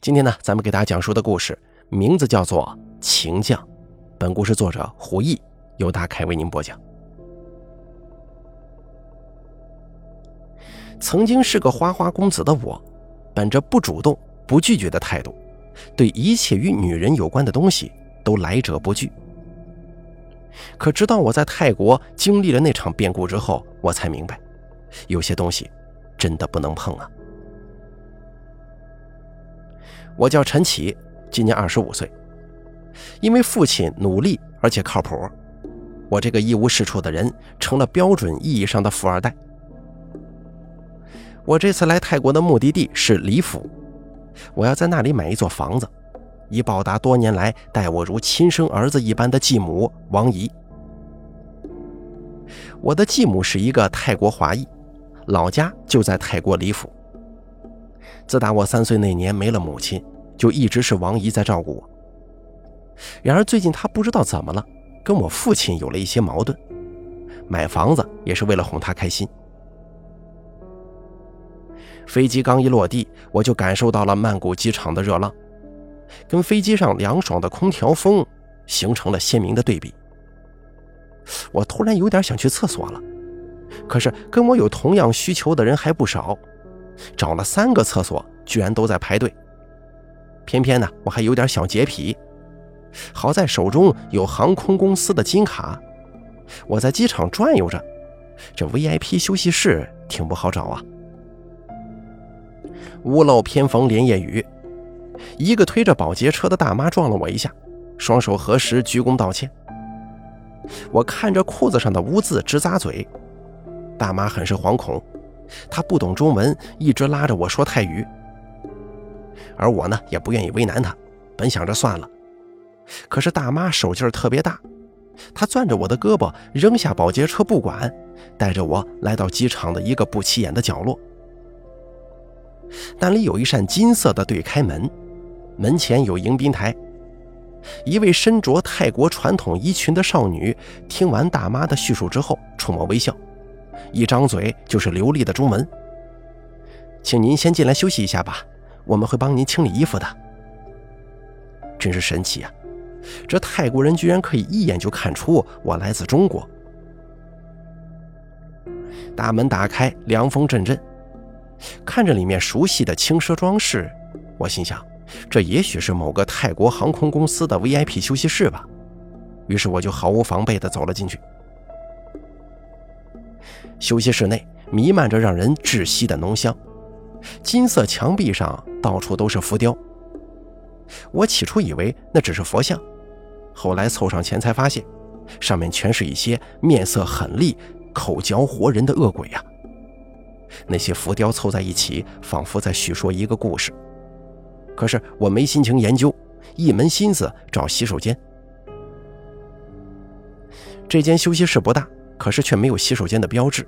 今天呢，咱们给大家讲述的故事名字叫做《情将》，本故事作者胡毅，由大凯为您播讲。曾经是个花花公子的我，本着不主动、不拒绝的态度，对一切与女人有关的东西都来者不拒。可直到我在泰国经历了那场变故之后，我才明白，有些东西真的不能碰啊。我叫陈启，今年二十五岁。因为父亲努力而且靠谱，我这个一无是处的人成了标准意义上的富二代。我这次来泰国的目的地是李府，我要在那里买一座房子，以报答多年来待我如亲生儿子一般的继母王姨。我的继母是一个泰国华裔，老家就在泰国李府。自打我三岁那年没了母亲，就一直是王姨在照顾我。然而最近她不知道怎么了，跟我父亲有了一些矛盾。买房子也是为了哄她开心。飞机刚一落地，我就感受到了曼谷机场的热浪，跟飞机上凉爽的空调风形成了鲜明的对比。我突然有点想去厕所了，可是跟我有同样需求的人还不少。找了三个厕所，居然都在排队。偏偏呢，我还有点小洁癖，好在手中有航空公司的金卡，我在机场转悠着，这 VIP 休息室挺不好找啊。屋漏偏逢连夜雨，一个推着保洁车的大妈撞了我一下，双手合十鞠躬道歉。我看着裤子上的污渍直咂嘴，大妈很是惶恐。他不懂中文，一直拉着我说泰语，而我呢也不愿意为难他，本想着算了，可是大妈手劲儿特别大，她攥着我的胳膊，扔下保洁车不管，带着我来到机场的一个不起眼的角落。那里有一扇金色的对开门，门前有迎宾台，一位身着泰国传统衣裙的少女，听完大妈的叙述之后，冲我微笑。一张嘴就是流利的中文，请您先进来休息一下吧，我们会帮您清理衣服的。真是神奇啊！这泰国人居然可以一眼就看出我来自中国。大门打开，凉风阵阵，看着里面熟悉的轻奢装饰，我心想，这也许是某个泰国航空公司的 VIP 休息室吧。于是我就毫无防备地走了进去。休息室内弥漫着让人窒息的浓香，金色墙壁上到处都是浮雕。我起初以为那只是佛像，后来凑上前才发现，上面全是一些面色狠厉、口嚼活人的恶鬼呀。那些浮雕凑在一起，仿佛在叙说一个故事。可是我没心情研究，一门心思找洗手间。这间休息室不大。可是却没有洗手间的标志。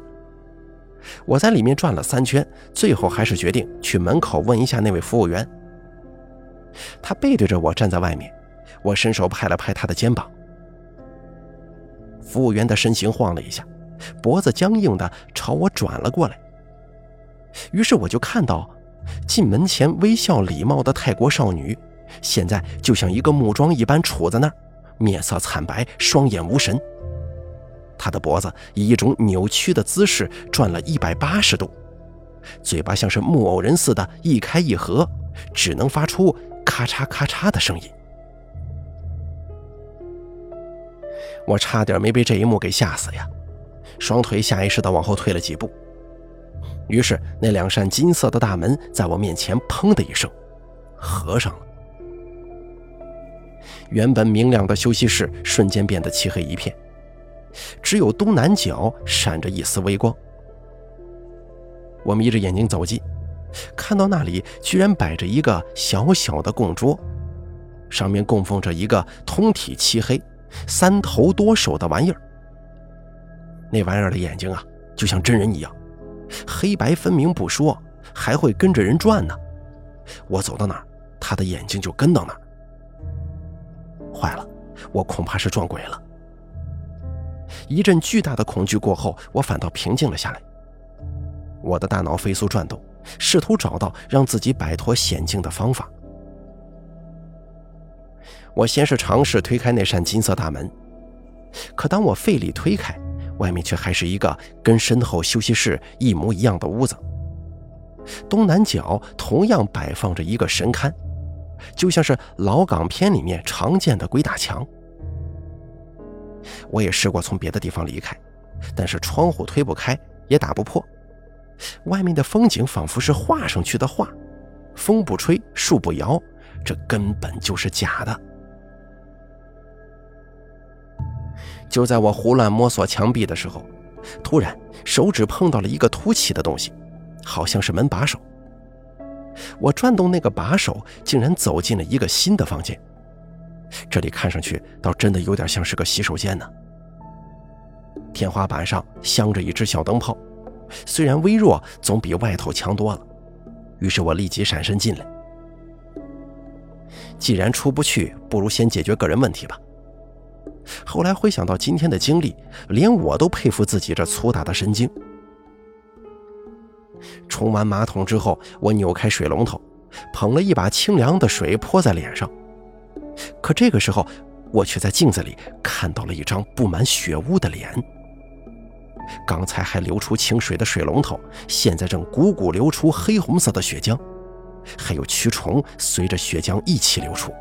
我在里面转了三圈，最后还是决定去门口问一下那位服务员。他背对着我站在外面，我伸手拍了拍他的肩膀。服务员的身形晃了一下，脖子僵硬的朝我转了过来。于是我就看到，进门前微笑礼貌的泰国少女，现在就像一个木桩一般杵在那儿，面色惨白，双眼无神。他的脖子以一种扭曲的姿势转了一百八十度，嘴巴像是木偶人似的，一开一合，只能发出咔嚓咔嚓的声音。我差点没被这一幕给吓死呀，双腿下意识地往后退了几步。于是那两扇金色的大门在我面前砰的一声合上了，原本明亮的休息室瞬间变得漆黑一片。只有东南角闪着一丝微光。我眯着眼睛走近，看到那里居然摆着一个小小的供桌，上面供奉着一个通体漆黑、三头多手的玩意儿。那玩意儿的眼睛啊，就像真人一样，黑白分明不说，还会跟着人转呢。我走到哪儿，他的眼睛就跟到哪儿。坏了，我恐怕是撞鬼了。一阵巨大的恐惧过后，我反倒平静了下来。我的大脑飞速转动，试图找到让自己摆脱险境的方法。我先是尝试推开那扇金色大门，可当我费力推开，外面却还是一个跟身后休息室一模一样的屋子。东南角同样摆放着一个神龛，就像是老港片里面常见的鬼打墙。我也试过从别的地方离开，但是窗户推不开，也打不破。外面的风景仿佛是画上去的画，风不吹，树不摇，这根本就是假的。就在我胡乱摸索墙壁的时候，突然手指碰到了一个凸起的东西，好像是门把手。我转动那个把手，竟然走进了一个新的房间。这里看上去倒真的有点像是个洗手间呢。天花板上镶着一只小灯泡，虽然微弱，总比外头强多了。于是我立即闪身进来。既然出不去，不如先解决个人问题吧。后来回想到今天的经历，连我都佩服自己这粗大的神经。冲完马桶之后，我扭开水龙头，捧了一把清凉的水泼在脸上。可这个时候，我却在镜子里看到了一张布满血污的脸。刚才还流出清水的水龙头，现在正汩汩流出黑红色的血浆，还有蛆虫随着血浆一起流出，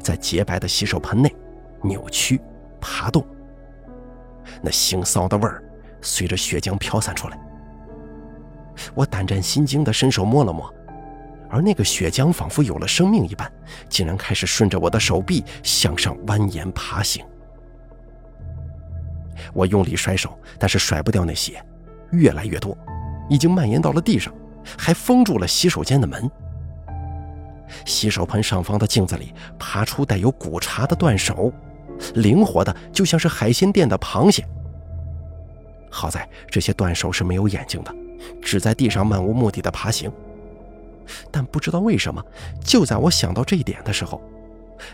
在洁白的洗手盆内扭曲、爬动。那腥臊的味儿随着血浆飘散出来。我胆战心惊地伸手摸了摸。而那个血浆仿佛有了生命一般，竟然开始顺着我的手臂向上蜿蜒爬行。我用力甩手，但是甩不掉那血，越来越多，已经蔓延到了地上，还封住了洗手间的门。洗手盆上方的镜子里爬出带有骨茬的断手，灵活的就像是海鲜店的螃蟹。好在这些断手是没有眼睛的，只在地上漫无目的的爬行。但不知道为什么，就在我想到这一点的时候，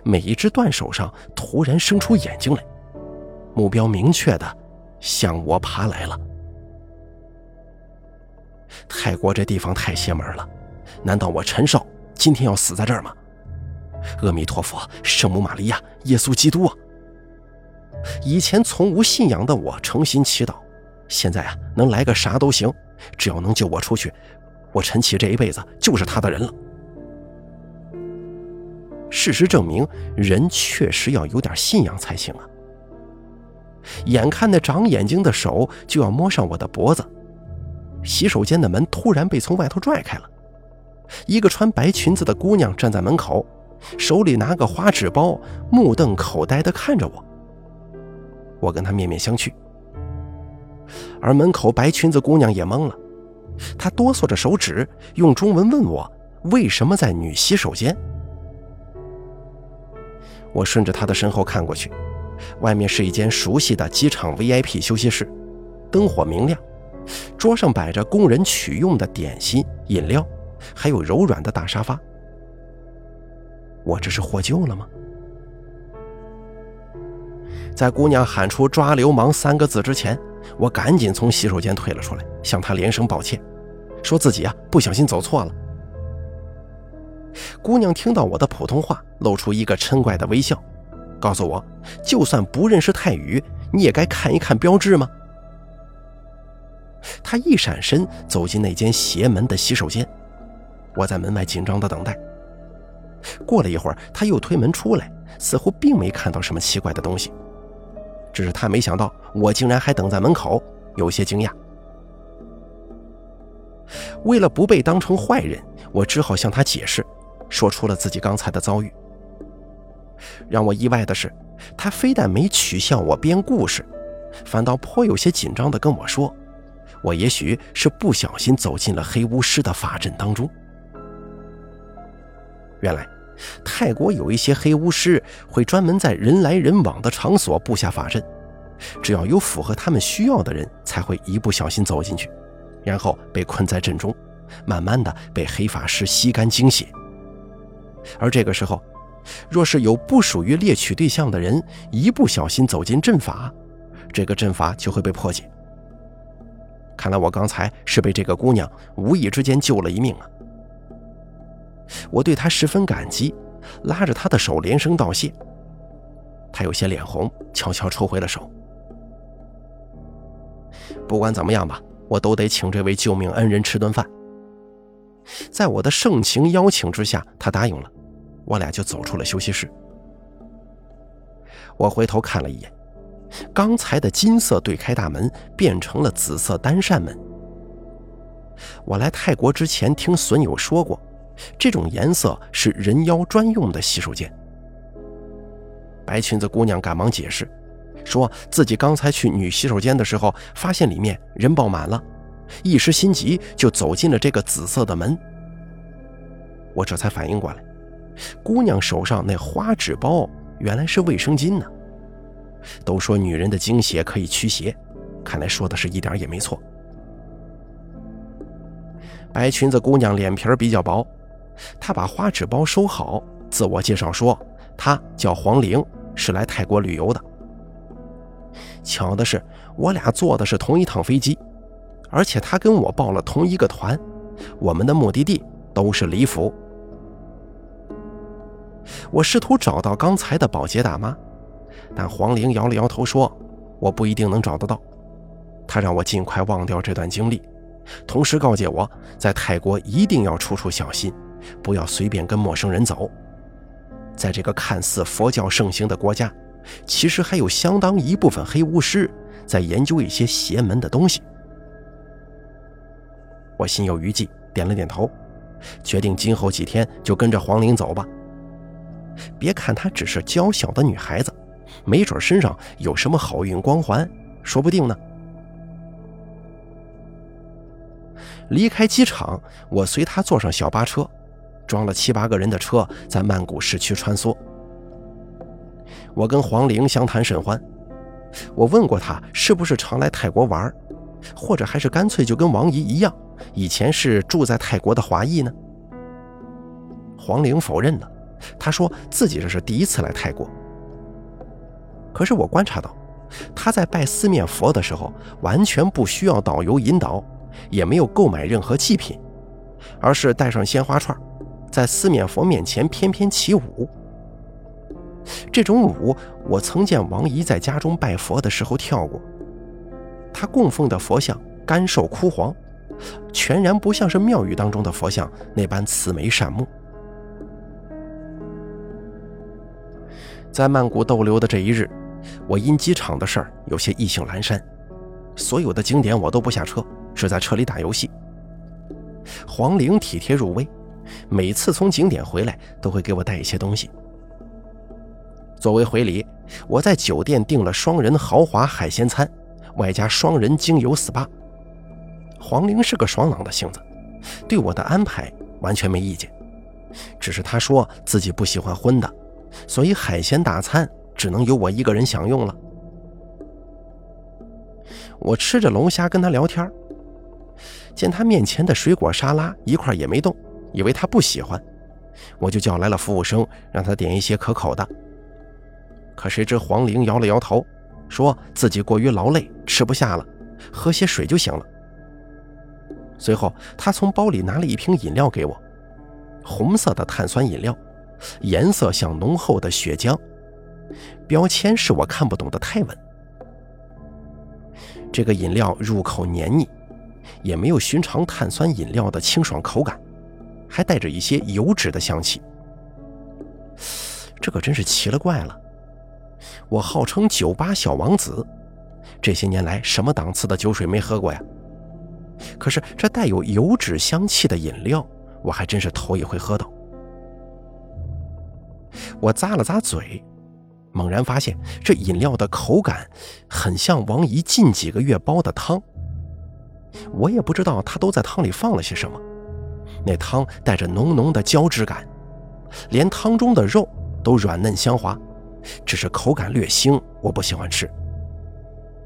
每一只断手上突然生出眼睛来，目标明确的向我爬来了。泰国这地方太邪门了，难道我陈少今天要死在这儿吗？阿弥陀佛，圣母玛利亚，耶稣基督啊！以前从无信仰的我诚心祈祷，现在啊，能来个啥都行，只要能救我出去。我陈奇这一辈子就是他的人了。事实证明，人确实要有点信仰才行啊！眼看那长眼睛的手就要摸上我的脖子，洗手间的门突然被从外头拽开了，一个穿白裙子的姑娘站在门口，手里拿个花纸包，目瞪口呆地看着我。我跟她面面相觑，而门口白裙子姑娘也懵了。他哆嗦着手指，用中文问我：“为什么在女洗手间？”我顺着他的身后看过去，外面是一间熟悉的机场 VIP 休息室，灯火明亮，桌上摆着供人取用的点心、饮料，还有柔软的大沙发。我这是获救了吗？在姑娘喊出“抓流氓”三个字之前，我赶紧从洗手间退了出来，向她连声抱歉。说自己啊不小心走错了。姑娘听到我的普通话，露出一个嗔怪的微笑，告诉我，就算不认识泰语，你也该看一看标志吗？她一闪身走进那间邪门的洗手间，我在门外紧张的等待。过了一会儿，她又推门出来，似乎并没看到什么奇怪的东西，只是她没想到我竟然还等在门口，有些惊讶。为了不被当成坏人，我只好向他解释，说出了自己刚才的遭遇。让我意外的是，他非但没取笑我编故事，反倒颇有些紧张地跟我说：“我也许是不小心走进了黑巫师的法阵当中。”原来，泰国有一些黑巫师会专门在人来人往的场所布下法阵，只要有符合他们需要的人，才会一不小心走进去。然后被困在阵中，慢慢的被黑法师吸干精血。而这个时候，若是有不属于猎取对象的人一不小心走进阵法，这个阵法就会被破解。看来我刚才是被这个姑娘无意之间救了一命啊！我对她十分感激，拉着她的手连声道谢。他有些脸红，悄悄抽回了手。不管怎么样吧，我都得请这位救命恩人吃顿饭。在我的盛情邀请之下，他答应了。我俩就走出了休息室。我回头看了一眼，刚才的金色对开大门变成了紫色单扇门。我来泰国之前听损友说过，这种颜色是人妖专用的洗手间。白裙子姑娘赶忙解释，说自己刚才去女洗手间的时候，发现里面人爆满了，一时心急就走进了这个紫色的门。我这才反应过来，姑娘手上那花纸包原来是卫生巾呢。都说女人的精血可以驱邪，看来说的是一点也没错。白裙子姑娘脸皮比较薄，她把花纸包收好，自我介绍说她叫黄玲。是来泰国旅游的。巧的是，我俩坐的是同一趟飞机，而且他跟我报了同一个团，我们的目的地都是李府。我试图找到刚才的保洁大妈，但黄玲摇了摇头说：“我不一定能找得到。”她让我尽快忘掉这段经历，同时告诫我在泰国一定要处处小心，不要随便跟陌生人走。在这个看似佛教盛行的国家，其实还有相当一部分黑巫师在研究一些邪门的东西。我心有余悸，点了点头，决定今后几天就跟着黄玲走吧。别看她只是娇小的女孩子，没准身上有什么好运光环，说不定呢。离开机场，我随她坐上小巴车。装了七八个人的车在曼谷市区穿梭。我跟黄玲相谈甚欢，我问过她是不是常来泰国玩，或者还是干脆就跟王姨一样，以前是住在泰国的华裔呢？黄玲否认了，她说自己这是第一次来泰国。可是我观察到，她在拜四面佛的时候，完全不需要导游引导，也没有购买任何祭品，而是带上鲜花串。在四面佛面前翩翩起舞，这种舞我曾见王姨在家中拜佛的时候跳过。她供奉的佛像干瘦枯黄，全然不像是庙宇当中的佛像那般慈眉善目。在曼谷逗留的这一日，我因机场的事儿有些意兴阑珊，所有的景点我都不下车，只在车里打游戏。黄玲体贴入微。每次从景点回来，都会给我带一些东西。作为回礼，我在酒店订了双人豪华海鲜餐，外加双人精油 SPA。黄玲是个爽朗的性子，对我的安排完全没意见。只是她说自己不喜欢荤的，所以海鲜大餐只能由我一个人享用了。我吃着龙虾跟她聊天，见她面前的水果沙拉一块也没动。以为他不喜欢，我就叫来了服务生，让他点一些可口的。可谁知黄玲摇了摇头，说自己过于劳累，吃不下了，喝些水就行了。随后，他从包里拿了一瓶饮料给我，红色的碳酸饮料，颜色像浓厚的血浆，标签是我看不懂的泰文。这个饮料入口黏腻，也没有寻常碳酸饮料的清爽口感。还带着一些油脂的香气，这可真是奇了怪了。我号称酒吧小王子，这些年来什么档次的酒水没喝过呀？可是这带有油脂香气的饮料，我还真是头一回喝到。我咂了咂嘴，猛然发现这饮料的口感很像王姨近几个月煲的汤。我也不知道她都在汤里放了些什么。那汤带着浓浓的胶质感，连汤中的肉都软嫩香滑，只是口感略腥，我不喜欢吃。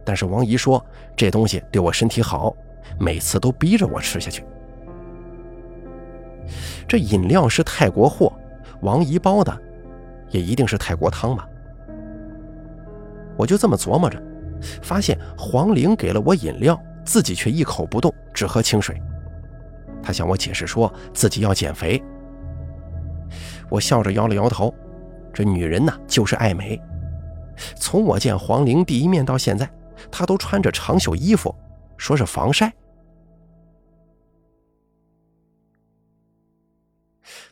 但是王姨说这东西对我身体好，每次都逼着我吃下去。这饮料是泰国货，王姨包的，也一定是泰国汤吧？我就这么琢磨着，发现黄玲给了我饮料，自己却一口不动，只喝清水。他向我解释说自己要减肥，我笑着摇了摇头，这女人呐就是爱美。从我见黄玲第一面到现在，她都穿着长袖衣服，说是防晒。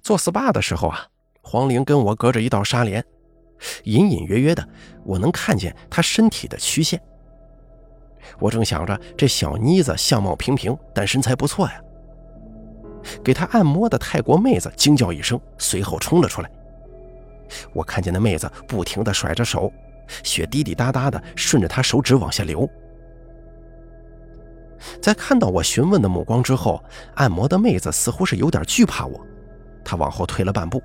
做 SPA 的时候啊，黄玲跟我隔着一道纱帘，隐隐约约的我能看见她身体的曲线。我正想着这小妮子相貌平平，但身材不错呀。给她按摩的泰国妹子惊叫一声，随后冲了出来。我看见那妹子不停地甩着手，血滴滴答答的顺着她手指往下流。在看到我询问的目光之后，按摩的妹子似乎是有点惧怕我，她往后退了半步，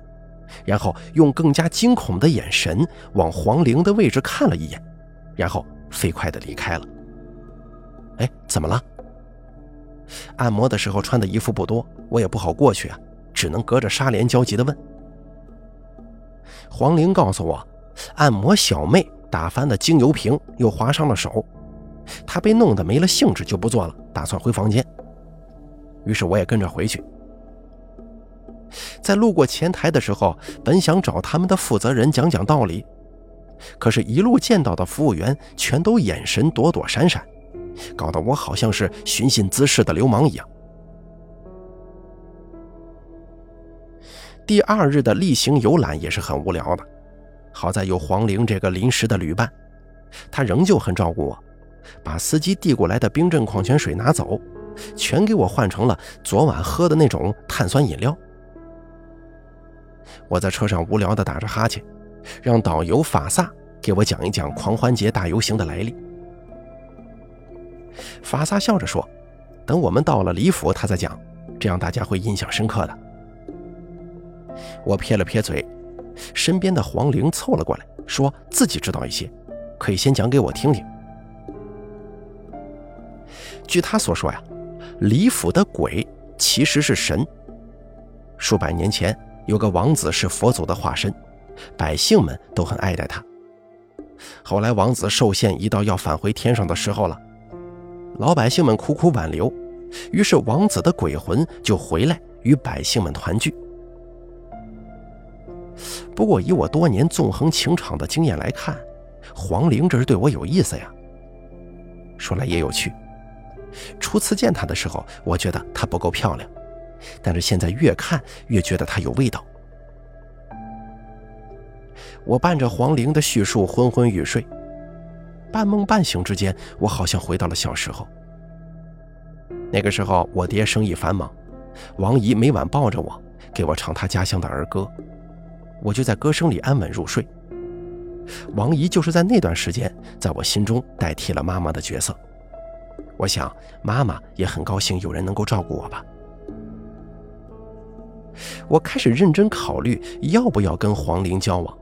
然后用更加惊恐的眼神往黄玲的位置看了一眼，然后飞快地离开了。哎，怎么了？按摩的时候穿的衣服不多，我也不好过去啊，只能隔着纱帘焦急地问。黄玲告诉我，按摩小妹打翻了精油瓶，又划伤了手，她被弄得没了兴致，就不做了，打算回房间。于是我也跟着回去。在路过前台的时候，本想找他们的负责人讲讲道理，可是，一路见到的服务员全都眼神躲躲闪闪。搞得我好像是寻衅滋事的流氓一样。第二日的例行游览也是很无聊的，好在有黄玲这个临时的旅伴，他仍旧很照顾我，把司机递过来的冰镇矿泉水拿走，全给我换成了昨晚喝的那种碳酸饮料。我在车上无聊的打着哈欠，让导游法萨给我讲一讲狂欢节大游行的来历。法萨笑着说：“等我们到了李府，他再讲，这样大家会印象深刻的。”我撇了撇嘴，身边的黄玲凑了过来，说自己知道一些，可以先讲给我听听。据他所说呀，李府的鬼其实是神。数百年前，有个王子是佛祖的化身，百姓们都很爱戴他。后来，王子受限，一到要返回天上的时候了。老百姓们苦苦挽留，于是王子的鬼魂就回来与百姓们团聚。不过以我多年纵横情场的经验来看，黄玲这是对我有意思呀。说来也有趣，初次见她的时候，我觉得她不够漂亮，但是现在越看越觉得她有味道。我伴着黄玲的叙述昏昏欲睡。半梦半醒之间，我好像回到了小时候。那个时候，我爹生意繁忙，王姨每晚抱着我，给我唱她家乡的儿歌，我就在歌声里安稳入睡。王姨就是在那段时间，在我心中代替了妈妈的角色。我想，妈妈也很高兴有人能够照顾我吧。我开始认真考虑要不要跟黄玲交往。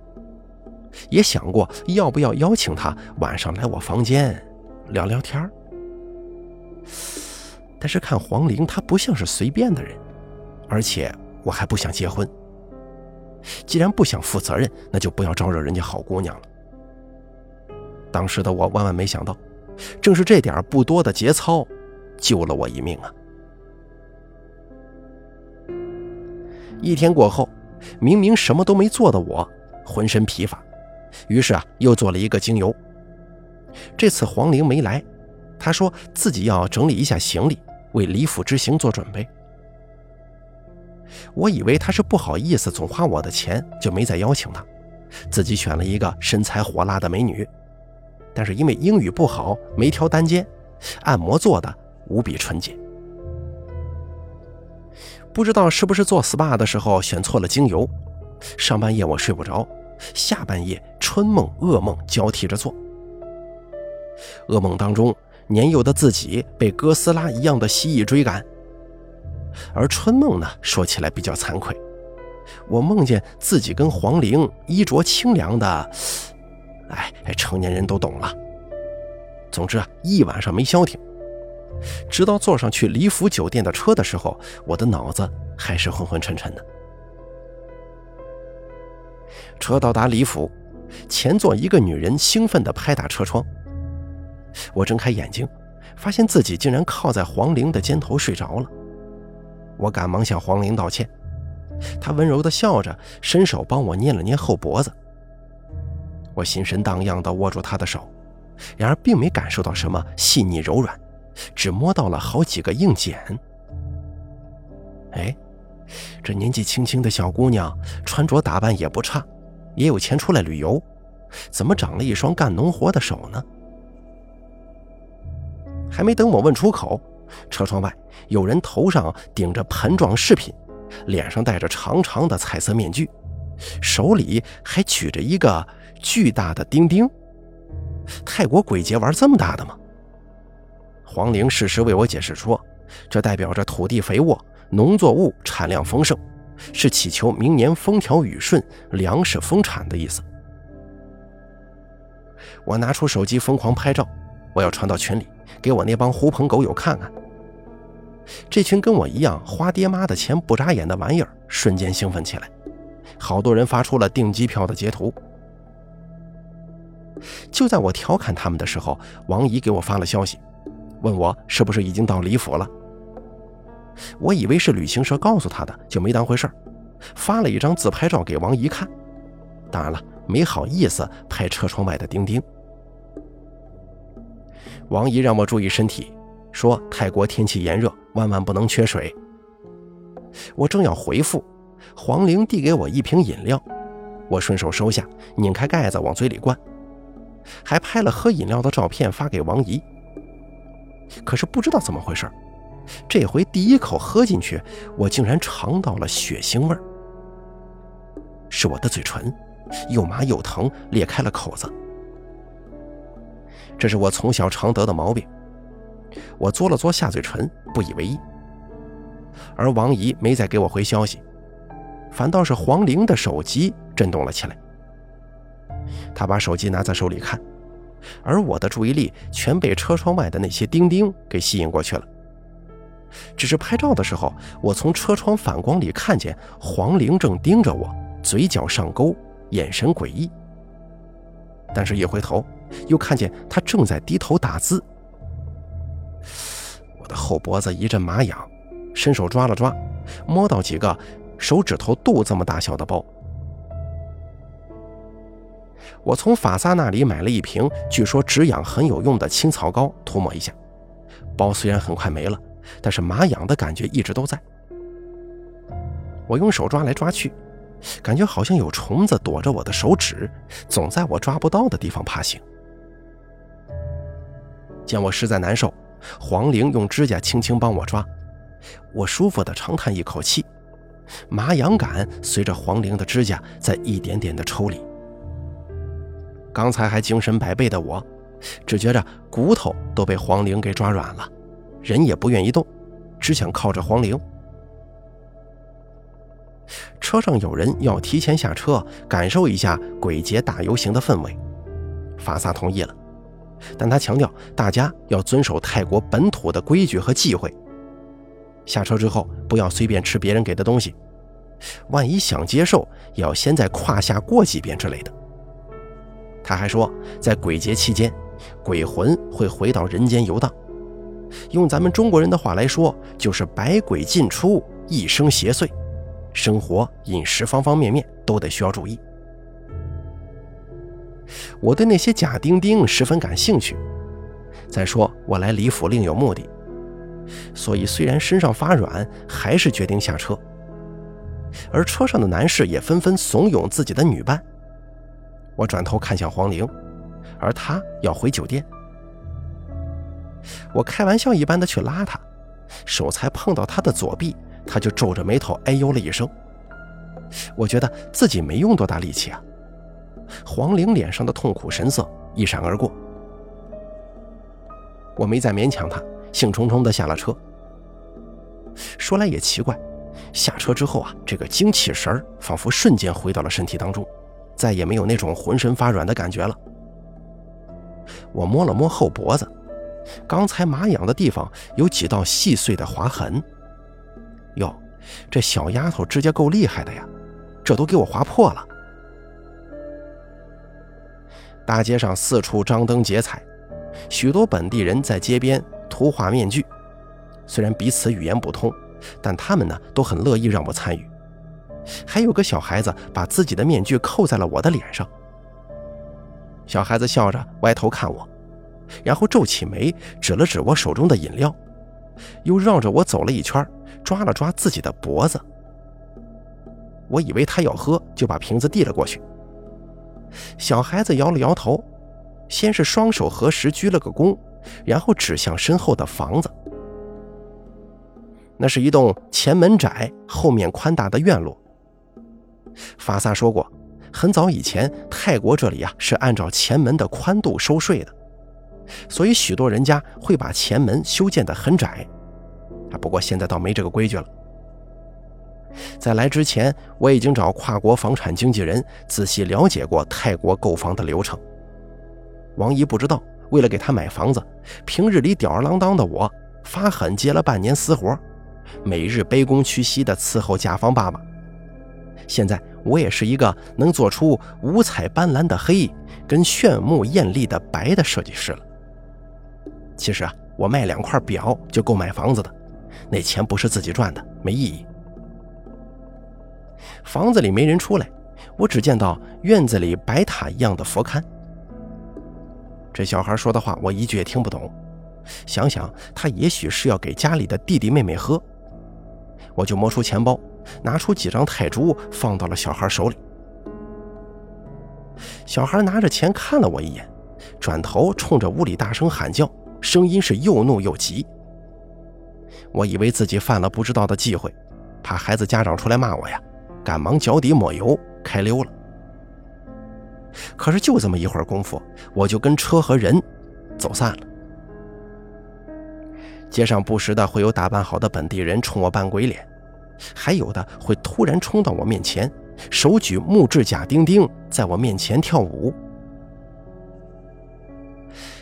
也想过要不要邀请她晚上来我房间聊聊天但是看黄玲，她不像是随便的人，而且我还不想结婚。既然不想负责任，那就不要招惹人家好姑娘了。当时的我万万没想到，正是这点不多的节操，救了我一命啊！一天过后，明明什么都没做的我，浑身疲乏。于是啊，又做了一个精油。这次黄玲没来，她说自己要整理一下行李，为离府之行做准备。我以为他是不好意思总花我的钱，就没再邀请他，自己选了一个身材火辣的美女。但是因为英语不好，没挑单间，按摩做的无比纯洁。不知道是不是做 SPA 的时候选错了精油，上半夜我睡不着。下半夜，春梦、噩梦交替着做。噩梦当中，年幼的自己被哥斯拉一样的蜥蜴追赶；而春梦呢，说起来比较惭愧，我梦见自己跟黄玲衣着清凉的，哎，成年人都懂了。总之啊，一晚上没消停，直到坐上去李府酒店的车的时候，我的脑子还是昏昏沉沉的。车到达李府，前座一个女人兴奋地拍打车窗。我睁开眼睛，发现自己竟然靠在黄玲的肩头睡着了。我赶忙向黄玲道歉，她温柔地笑着，伸手帮我捏了捏后脖子。我心神荡漾地握住她的手，然而并没感受到什么细腻柔软，只摸到了好几个硬茧。哎，这年纪轻轻的小姑娘，穿着打扮也不差，也有钱出来旅游，怎么长了一双干农活的手呢？还没等我问出口，车窗外有人头上顶着盆状饰品，脸上戴着长长的彩色面具，手里还举着一个巨大的钉钉。泰国鬼节玩这么大的吗？黄玲适时为我解释说，这代表着土地肥沃。农作物产量丰盛，是祈求明年风调雨顺、粮食丰产的意思。我拿出手机疯狂拍照，我要传到群里，给我那帮狐朋狗友看看。这群跟我一样花爹妈的钱不眨眼的玩意儿，瞬间兴奋起来，好多人发出了订机票的截图。就在我调侃他们的时候，王姨给我发了消息，问我是不是已经到李府了。我以为是旅行社告诉他的，就没当回事儿，发了一张自拍照给王姨看。当然了，没好意思拍车窗外的丁丁。王姨让我注意身体，说泰国天气炎热，万万不能缺水。我正要回复，黄玲递给我一瓶饮料，我顺手收下，拧开盖子往嘴里灌，还拍了喝饮料的照片发给王姨。可是不知道怎么回事。这回第一口喝进去，我竟然尝到了血腥味儿。是我的嘴唇，又麻又疼，裂开了口子。这是我从小常得的毛病。我嘬了嘬下嘴唇，不以为意。而王姨没再给我回消息，反倒是黄玲的手机震动了起来。她把手机拿在手里看，而我的注意力全被车窗外的那些钉钉给吸引过去了。只是拍照的时候，我从车窗反光里看见黄玲正盯着我，嘴角上勾，眼神诡异。但是，一回头又看见他正在低头打字。我的后脖子一阵麻痒，伸手抓了抓，摸到几个手指头肚这么大小的包。我从法萨那里买了一瓶据说止痒很有用的青草膏，涂抹一下。包虽然很快没了。但是麻痒的感觉一直都在，我用手抓来抓去，感觉好像有虫子躲着我的手指，总在我抓不到的地方爬行。见我实在难受，黄玲用指甲轻轻帮我抓，我舒服的长叹一口气，麻痒感随着黄玲的指甲在一点点的抽离。刚才还精神百倍的我，只觉着骨头都被黄玲给抓软了。人也不愿意动，只想靠着黄玲。车上有人要提前下车，感受一下鬼节大游行的氛围。法萨同意了，但他强调大家要遵守泰国本土的规矩和忌讳。下车之后不要随便吃别人给的东西，万一想接受，也要先在胯下过几遍之类的。他还说，在鬼节期间，鬼魂会回到人间游荡。用咱们中国人的话来说，就是百鬼进出，一生邪祟，生活饮食方方面面都得需要注意。我对那些假钉钉十分感兴趣。再说我来李府另有目的，所以虽然身上发软，还是决定下车。而车上的男士也纷纷怂恿自己的女伴。我转头看向黄玲，而她要回酒店。我开玩笑一般的去拉他，手才碰到他的左臂，他就皱着眉头哎呦了一声。我觉得自己没用多大力气啊。黄玲脸上的痛苦神色一闪而过，我没再勉强她，兴冲冲的下了车。说来也奇怪，下车之后啊，这个精气神儿仿佛瞬间回到了身体当中，再也没有那种浑身发软的感觉了。我摸了摸后脖子。刚才麻痒的地方有几道细碎的划痕，哟，这小丫头指甲够厉害的呀，这都给我划破了。大街上四处张灯结彩，许多本地人在街边涂画面具。虽然彼此语言不通，但他们呢都很乐意让我参与。还有个小孩子把自己的面具扣在了我的脸上。小孩子笑着歪头看我，然后皱起眉，指了指我手中的饮料，又绕着我走了一圈，抓了抓自己的脖子。我以为他要喝，就把瓶子递了过去。小孩子摇了摇头，先是双手合十鞠了个躬，然后指向身后的房子。那是一栋前门窄、后面宽大的院落。法萨说过，很早以前泰国这里啊是按照前门的宽度收税的，所以许多人家会把前门修建得很窄。啊，不过现在倒没这个规矩了。在来之前，我已经找跨国房产经纪人仔细了解过泰国购房的流程。王姨不知道，为了给他买房子，平日里吊儿郎当的我发狠接了半年私活，每日卑躬屈膝地伺候甲方爸爸。现在我也是一个能做出五彩斑斓的黑跟炫目艳丽的白的设计师了。其实啊，我卖两块表就够买房子的，那钱不是自己赚的，没意义。房子里没人出来，我只见到院子里白塔一样的佛龛。这小孩说的话我一句也听不懂，想想他也许是要给家里的弟弟妹妹喝，我就摸出钱包，拿出几张泰铢放到了小孩手里。小孩拿着钱看了我一眼，转头冲着屋里大声喊叫，声音是又怒又急。我以为自己犯了不知道的忌讳，怕孩子家长出来骂我呀。赶忙脚底抹油开溜了。可是就这么一会儿功夫，我就跟车和人走散了。街上不时的会有打扮好的本地人冲我扮鬼脸，还有的会突然冲到我面前，手举木质假钉钉，在我面前跳舞。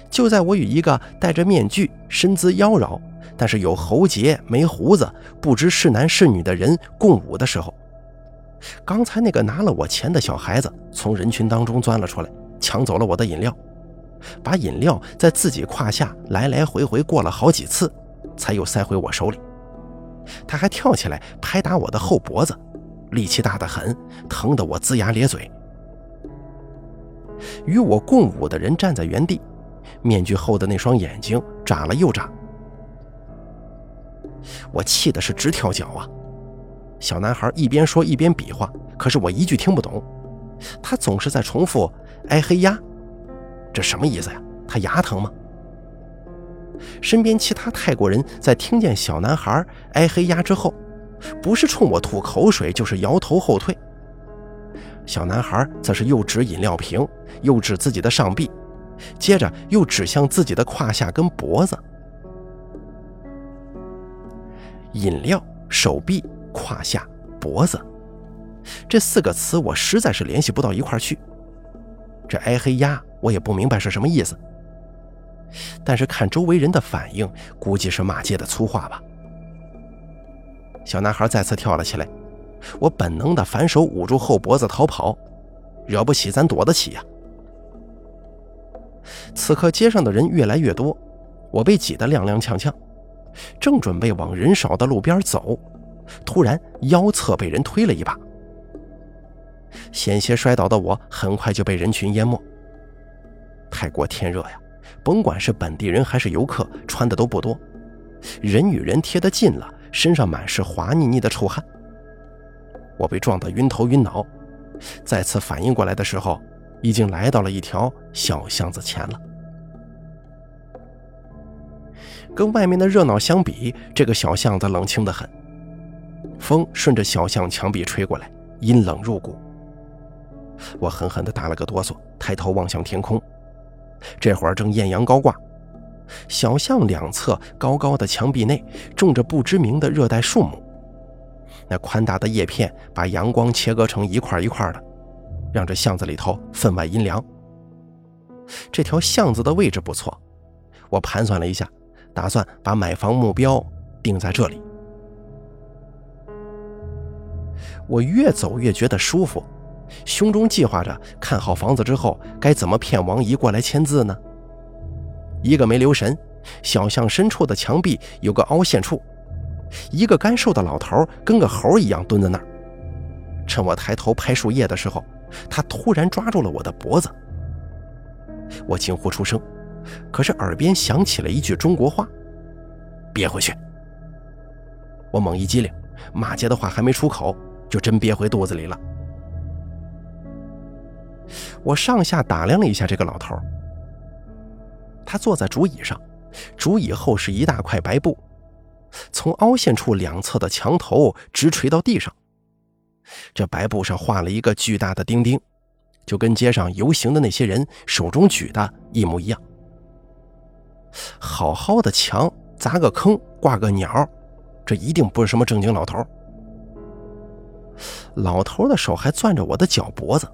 就在我与一个戴着面具、身姿妖娆，但是有喉结、没胡子、不知是男是女的人共舞的时候。刚才那个拿了我钱的小孩子从人群当中钻了出来，抢走了我的饮料，把饮料在自己胯下来来回回过了好几次，才又塞回我手里。他还跳起来拍打我的后脖子，力气大得很，疼得我龇牙咧嘴。与我共舞的人站在原地，面具后的那双眼睛眨了又眨，我气的是直跳脚啊！小男孩一边说一边比划，可是我一句听不懂。他总是在重复“哎嘿呀”，这什么意思呀？他牙疼吗？身边其他泰国人在听见小男孩“挨黑鸭”之后，不是冲我吐口水，就是摇头后退。小男孩则是又指饮料瓶，又指自己的上臂，接着又指向自己的胯下跟脖子。饮料，手臂。胯下、脖子，这四个词我实在是联系不到一块去。这挨黑压，我也不明白是什么意思。但是看周围人的反应，估计是骂街的粗话吧。小男孩再次跳了起来，我本能的反手捂住后脖子逃跑，惹不起咱躲得起呀。此刻街上的人越来越多，我被挤得踉踉跄跄，正准备往人少的路边走。突然，腰侧被人推了一把，险些摔倒的我很快就被人群淹没。泰国天热呀，甭管是本地人还是游客，穿的都不多，人与人贴得近了，身上满是滑腻腻的臭汗。我被撞得晕头晕脑，再次反应过来的时候，已经来到了一条小巷子前了。跟外面的热闹相比，这个小巷子冷清得很。风顺着小巷墙壁吹过来，阴冷入骨。我狠狠地打了个哆嗦，抬头望向天空。这会儿正艳阳高挂，小巷两侧高高的墙壁内种着不知名的热带树木，那宽大的叶片把阳光切割成一块一块的，让这巷子里头分外阴凉。这条巷子的位置不错，我盘算了一下，打算把买房目标定在这里。我越走越觉得舒服，胸中计划着看好房子之后该怎么骗王姨过来签字呢？一个没留神，小巷深处的墙壁有个凹陷处，一个干瘦的老头跟个猴一样蹲在那儿，趁我抬头拍树叶的时候，他突然抓住了我的脖子。我惊呼出声，可是耳边响起了一句中国话：“憋回去。”我猛一激灵，骂街的话还没出口，就真憋回肚子里了。我上下打量了一下这个老头，他坐在竹椅上，竹椅后是一大块白布，从凹陷处两侧的墙头直垂到地上。这白布上画了一个巨大的钉钉，就跟街上游行的那些人手中举的一模一样。好好的墙砸个坑，挂个鸟，这一定不是什么正经老头。老头的手还攥着我的脚脖子。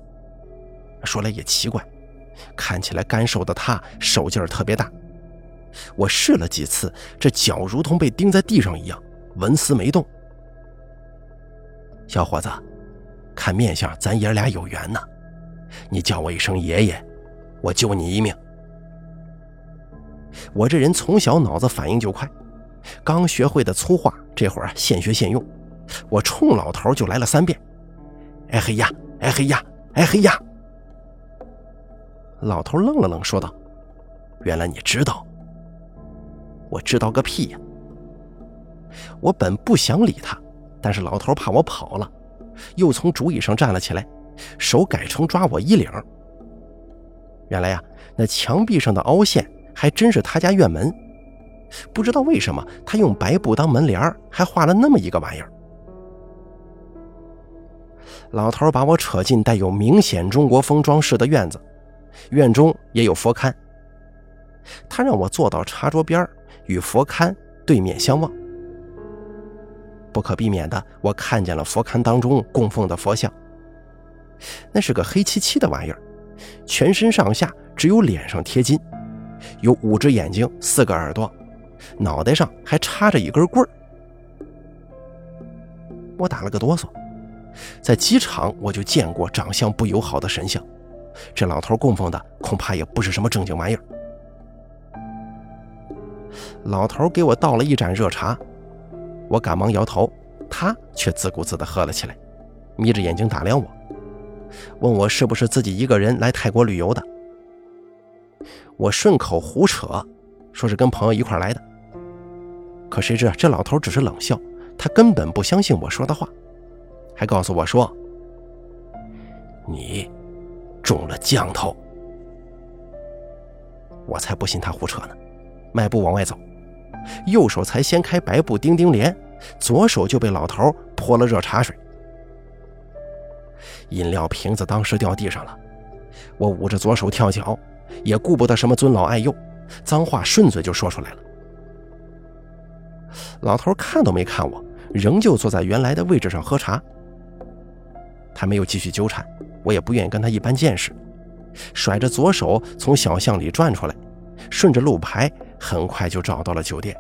说来也奇怪，看起来干瘦的他手劲儿特别大。我试了几次，这脚如同被钉在地上一样，纹丝没动。小伙子，看面相，咱爷俩有缘呢。你叫我一声爷爷，我救你一命。我这人从小脑子反应就快，刚学会的粗话，这会儿现学现用。我冲老头就来了三遍：“哎嘿呀，哎嘿呀，哎嘿呀。”老头愣了愣，说道：“原来你知道。我知道个屁呀！我本不想理他，但是老头怕我跑了，又从竹椅上站了起来，手改成抓我衣领。原来呀，那墙壁上的凹陷还真是他家院门。不知道为什么，他用白布当门帘还画了那么一个玩意儿。老头把我扯进带有明显中国风装饰的院子。”院中也有佛龛，他让我坐到茶桌边与佛龛对面相望。不可避免的，我看见了佛龛当中供奉的佛像。那是个黑漆漆的玩意儿，全身上下只有脸上贴金，有五只眼睛，四个耳朵，脑袋上还插着一根棍儿。我打了个哆嗦，在机场我就见过长相不友好的神像。这老头供奉的恐怕也不是什么正经玩意儿。老头给我倒了一盏热茶，我赶忙摇头，他却自顾自地喝了起来，眯着眼睛打量我，问我是不是自己一个人来泰国旅游的。我顺口胡扯，说是跟朋友一块来的。可谁知这老头只是冷笑，他根本不相信我说的话，还告诉我说：“你。”中了降头，我才不信他胡扯呢！迈步往外走，右手才掀开白布钉钉帘，左手就被老头泼了热茶水，饮料瓶子当时掉地上了。我捂着左手跳脚，也顾不得什么尊老爱幼，脏话顺嘴就说出来了。老头看都没看我，仍旧坐在原来的位置上喝茶。还没有继续纠缠。我也不愿意跟他一般见识，甩着左手从小巷里转出来，顺着路牌很快就找到了酒店。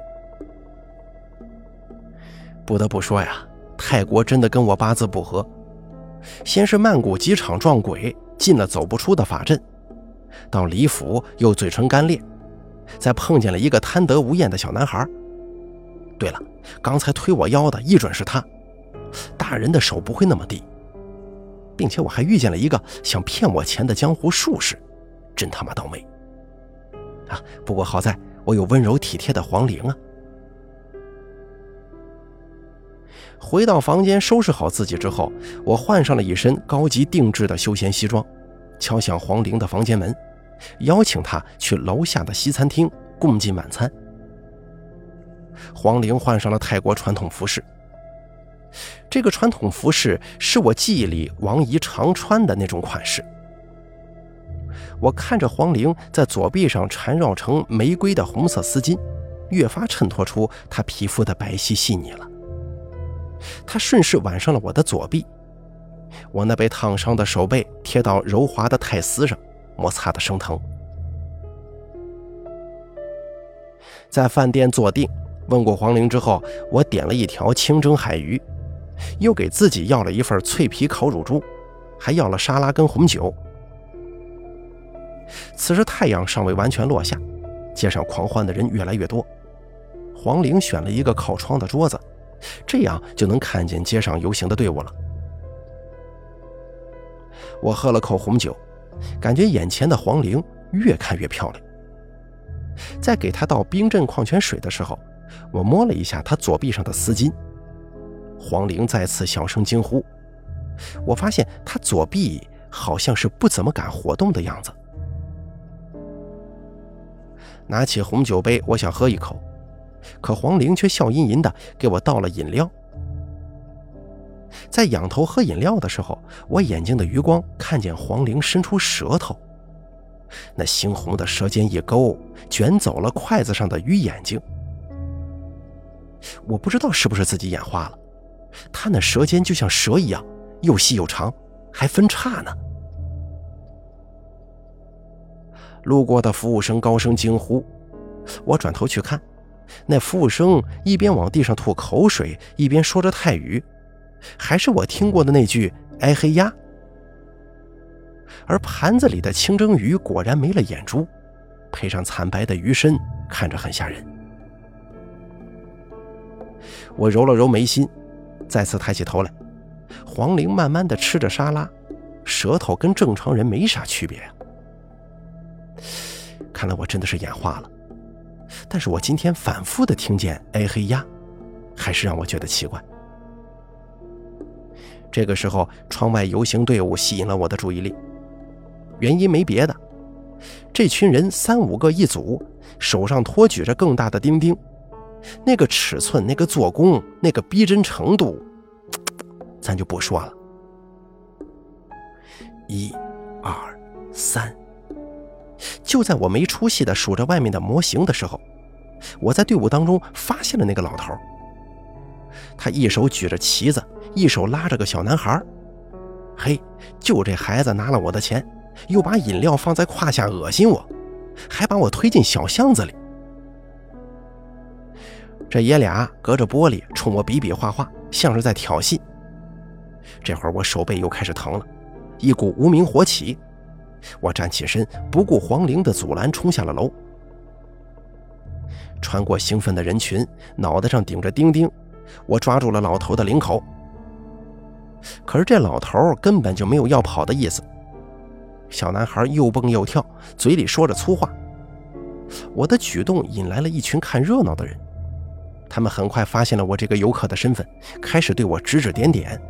不得不说呀，泰国真的跟我八字不合。先是曼谷机场撞鬼，进了走不出的法阵；到李府又嘴唇干裂，再碰见了一个贪得无厌的小男孩。对了，刚才推我腰的一准是他。大人的手不会那么低。并且我还遇见了一个想骗我钱的江湖术士，真他妈倒霉啊！不过好在我有温柔体贴的黄玲啊。回到房间收拾好自己之后，我换上了一身高级定制的休闲西装，敲响黄玲的房间门，邀请他去楼下的西餐厅共进晚餐。黄玲换上了泰国传统服饰。这个传统服饰是我记忆里王姨常穿的那种款式。我看着黄玲在左臂上缠绕成玫瑰的红色丝巾，越发衬托出她皮肤的白皙细腻了。她顺势挽上了我的左臂，我那被烫伤的手背贴到柔滑的泰丝上，摩擦的生疼。在饭店坐定，问过黄玲之后，我点了一条清蒸海鱼。又给自己要了一份脆皮烤乳猪，还要了沙拉跟红酒。此时太阳尚未完全落下，街上狂欢的人越来越多。黄玲选了一个靠窗的桌子，这样就能看见街上游行的队伍了。我喝了口红酒，感觉眼前的黄玲越看越漂亮。在给她倒冰镇矿泉水的时候，我摸了一下她左臂上的丝巾。黄玲再次小声惊呼。我发现她左臂好像是不怎么敢活动的样子。拿起红酒杯，我想喝一口，可黄玲却笑吟吟的给我倒了饮料。在仰头喝饮料的时候，我眼睛的余光看见黄玲伸出舌头，那猩红的舌尖一勾，卷走了筷子上的鱼眼睛。我不知道是不是自己眼花了，他那舌尖就像蛇一样，又细又长，还分叉呢。路过的服务生高声惊呼，我转头去看，那服务生一边往地上吐口水，一边说着泰语。还是我听过的那句“哎嘿呀”，而盘子里的清蒸鱼果然没了眼珠，配上惨白的鱼身，看着很吓人。我揉了揉眉心，再次抬起头来，黄玲慢慢的吃着沙拉，舌头跟正常人没啥区别啊。看来我真的是眼花了，但是我今天反复的听见“哎嘿呀”，还是让我觉得奇怪。这个时候，窗外游行队伍吸引了我的注意力。原因没别的，这群人三五个一组，手上托举着更大的钉钉，那个尺寸、那个做工、那个逼真程度，咱就不说了。一、二、三，就在我没出息的数着外面的模型的时候，我在队伍当中发现了那个老头。他一手举着旗子。一手拉着个小男孩，嘿，就这孩子拿了我的钱，又把饮料放在胯下恶心我，还把我推进小巷子里。这爷俩隔着玻璃冲我比比划划，像是在挑衅。这会儿我手背又开始疼了，一股无名火起，我站起身，不顾黄玲的阻拦，冲下了楼。穿过兴奋的人群，脑袋上顶着钉钉，我抓住了老头的领口。可是这老头根本就没有要跑的意思。小男孩又蹦又跳，嘴里说着粗话。我的举动引来了一群看热闹的人，他们很快发现了我这个游客的身份，开始对我指指点点。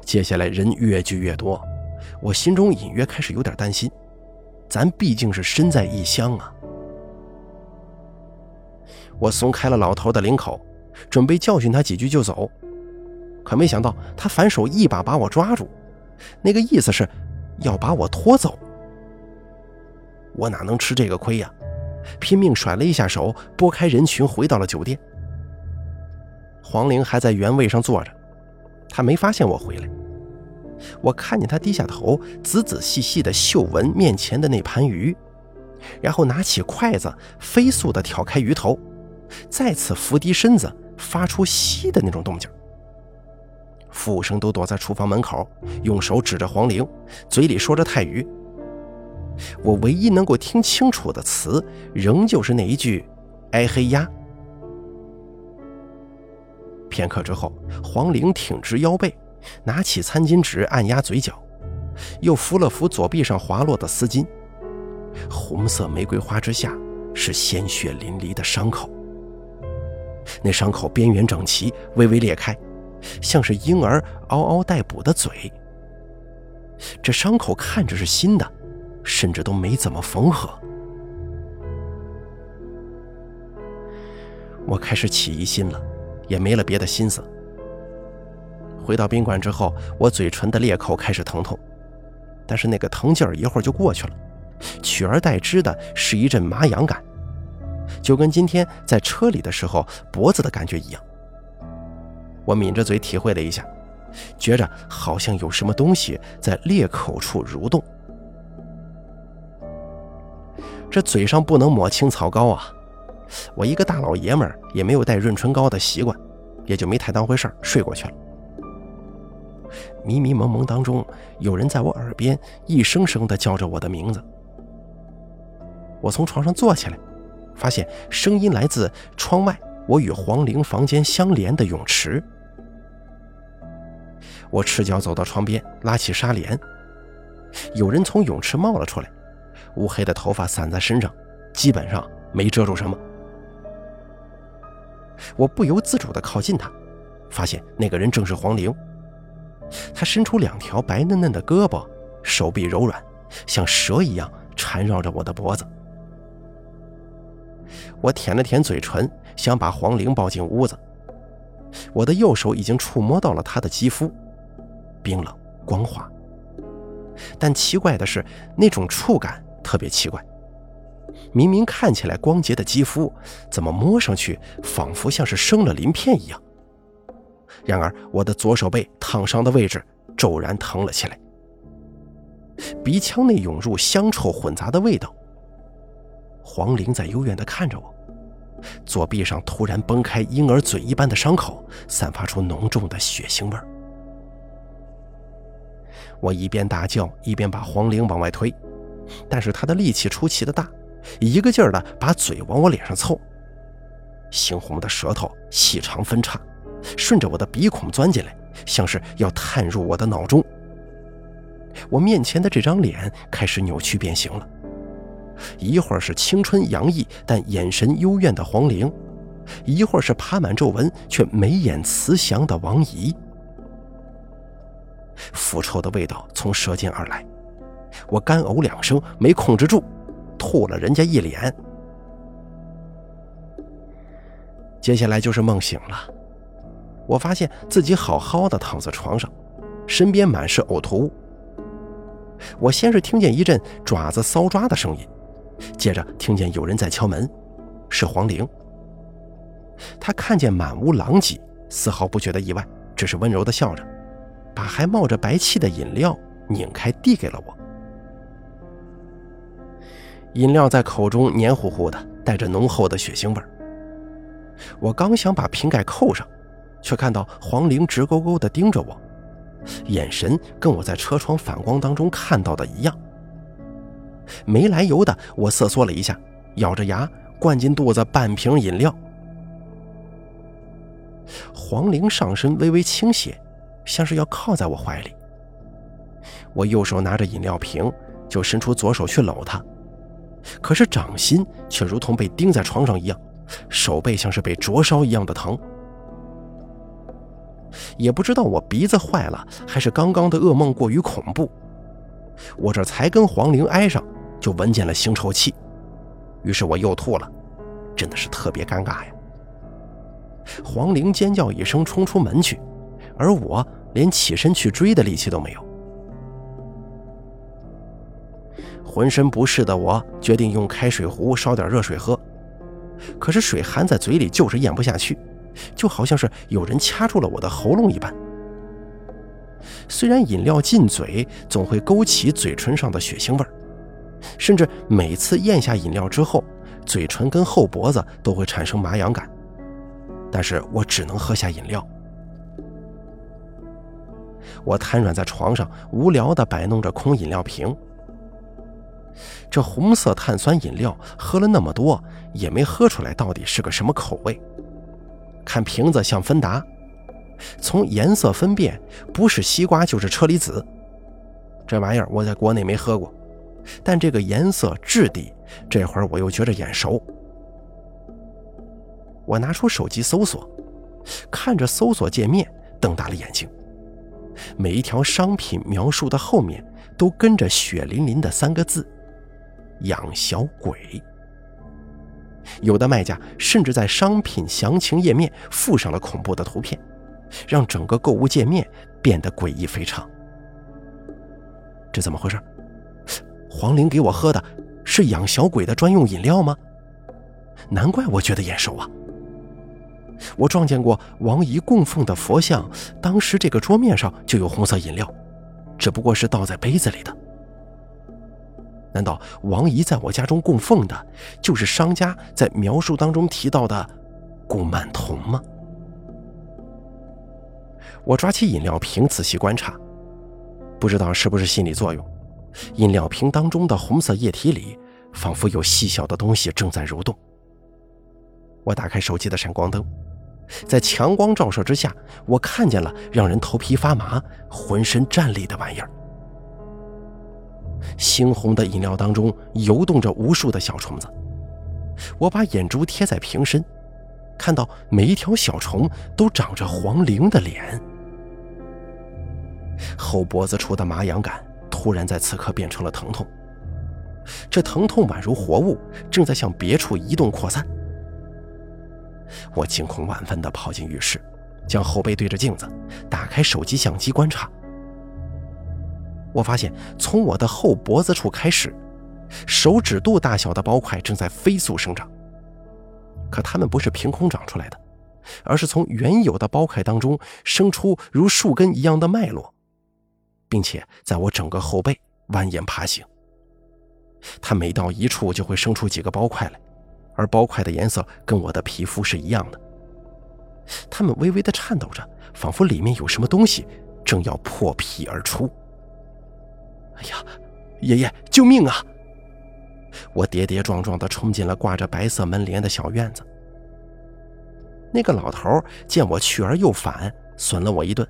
接下来人越聚越多，我心中隐约开始有点担心。咱毕竟是身在异乡啊！我松开了老头的领口，准备教训他几句就走。可没想到，他反手一把把我抓住，那个意思是要把我拖走。我哪能吃这个亏呀？拼命甩了一下手，拨开人群，回到了酒店。黄玲还在原位上坐着，她没发现我回来。我看见她低下头，仔仔细细地嗅闻面前的那盘鱼，然后拿起筷子，飞速地挑开鱼头，再次伏低身子，发出吸的那种动静。服务生都躲在厨房门口，用手指着黄玲，嘴里说着泰语。我唯一能够听清楚的词，仍旧是那一句“哎嘿呀”。片刻之后，黄玲挺直腰背，拿起餐巾纸按压嘴角，又扶了扶左臂上滑落的丝巾。红色玫瑰花之下，是鲜血淋漓的伤口。那伤口边缘整齐，微微裂开。像是婴儿嗷嗷待哺的嘴，这伤口看着是新的，甚至都没怎么缝合。我开始起疑心了，也没了别的心思。回到宾馆之后，我嘴唇的裂口开始疼痛，但是那个疼劲儿一会儿就过去了，取而代之的是一阵麻痒感，就跟今天在车里的时候脖子的感觉一样。我抿着嘴体会了一下，觉着好像有什么东西在裂口处蠕动。这嘴上不能抹青草膏啊！我一个大老爷们儿也没有带润唇膏的习惯，也就没太当回事儿，睡过去了。迷迷蒙蒙当中，有人在我耳边一声声地叫着我的名字。我从床上坐起来，发现声音来自窗外。我与黄玲房间相连的泳池，我赤脚走到窗边，拉起纱帘。有人从泳池冒了出来，乌黑的头发散在身上，基本上没遮住什么。我不由自主地靠近他，发现那个人正是黄玲。他伸出两条白嫩嫩的胳膊，手臂柔软，像蛇一样缠绕着我的脖子。我舔了舔嘴唇，想把黄玲抱进屋子。我的右手已经触摸到了她的肌肤，冰冷光滑。但奇怪的是，那种触感特别奇怪。明明看起来光洁的肌肤，怎么摸上去仿佛像是生了鳞片一样？然而，我的左手背烫伤的位置骤然疼了起来，鼻腔内涌入香臭混杂的味道。黄玲在幽怨地看着我，左臂上突然崩开婴儿嘴一般的伤口，散发出浓重的血腥味。我一边大叫，一边把黄玲往外推，但是她的力气出奇的大，一个劲儿的把嘴往我脸上凑，猩红的舌头细长分叉，顺着我的鼻孔钻进来，像是要探入我的脑中。我面前的这张脸开始扭曲变形了。一会儿是青春洋溢但眼神幽怨的黄玲，一会儿是爬满皱纹却眉眼慈祥的王姨。腐臭的味道从舌尖而来，我干呕两声，没控制住，吐了人家一脸。接下来就是梦醒了，我发现自己好好的躺在床上，身边满是呕吐物。我先是听见一阵爪子搔抓的声音。接着听见有人在敲门，是黄玲。他看见满屋狼藉，丝毫不觉得意外，只是温柔地笑着，把还冒着白气的饮料拧开递给了我。饮料在口中黏糊糊的，带着浓厚的血腥味我刚想把瓶盖扣上，却看到黄玲直勾勾地盯着我，眼神跟我在车窗反光当中看到的一样。没来由的，我瑟缩了一下，咬着牙灌进肚子半瓶饮料。黄玲上身微微倾斜，像是要靠在我怀里。我右手拿着饮料瓶，就伸出左手去搂她，可是掌心却如同被钉在床上一样，手背像是被灼烧一样的疼。也不知道我鼻子坏了，还是刚刚的噩梦过于恐怖，我这才跟黄玲挨上。就闻见了腥臭气，于是我又吐了，真的是特别尴尬呀。黄玲尖叫一声，冲出门去，而我连起身去追的力气都没有。浑身不适的我决定用开水壶烧点热水喝，可是水含在嘴里就是咽不下去，就好像是有人掐住了我的喉咙一般。虽然饮料进嘴总会勾起嘴唇上的血腥味儿。甚至每次咽下饮料之后，嘴唇跟后脖子都会产生麻痒感，但是我只能喝下饮料。我瘫软在床上，无聊地摆弄着空饮料瓶。这红色碳酸饮料喝了那么多，也没喝出来到底是个什么口味。看瓶子像芬达，从颜色分辨，不是西瓜就是车厘子。这玩意儿我在国内没喝过。但这个颜色质地，这会儿我又觉着眼熟。我拿出手机搜索，看着搜索界面，瞪大了眼睛。每一条商品描述的后面都跟着血淋淋的三个字：“养小鬼。”有的卖家甚至在商品详情页面附上了恐怖的图片，让整个购物界面变得诡异非常。这怎么回事？黄玲给我喝的是养小鬼的专用饮料吗？难怪我觉得眼熟啊！我撞见过王姨供奉的佛像，当时这个桌面上就有红色饮料，只不过是倒在杯子里的。难道王姨在我家中供奉的，就是商家在描述当中提到的顾曼童吗？我抓起饮料瓶仔细观察，不知道是不是心理作用。饮料瓶当中的红色液体里，仿佛有细小的东西正在蠕动。我打开手机的闪光灯，在强光照射之下，我看见了让人头皮发麻、浑身战栗的玩意儿。猩红的饮料当中游动着无数的小虫子，我把眼珠贴在瓶身，看到每一条小虫都长着黄灵的脸。后脖子处的麻痒感突然在此刻变成了疼痛，这疼痛宛如活物，正在向别处移动扩散。我惊恐万分地跑进浴室，将后背对着镜子，打开手机相机观察。我发现，从我的后脖子处开始，手指肚大小的包块正在飞速生长。可它们不是凭空长出来的，而是从原有的包块当中生出如树根一样的脉络，并且在我整个后背蜿蜒爬行。它每到一处就会生出几个包块来。而包块的颜色跟我的皮肤是一样的，它们微微的颤抖着，仿佛里面有什么东西正要破皮而出。哎呀，爷爷，救命啊！我跌跌撞撞的冲进了挂着白色门帘的小院子。那个老头见我去而又返，损了我一顿。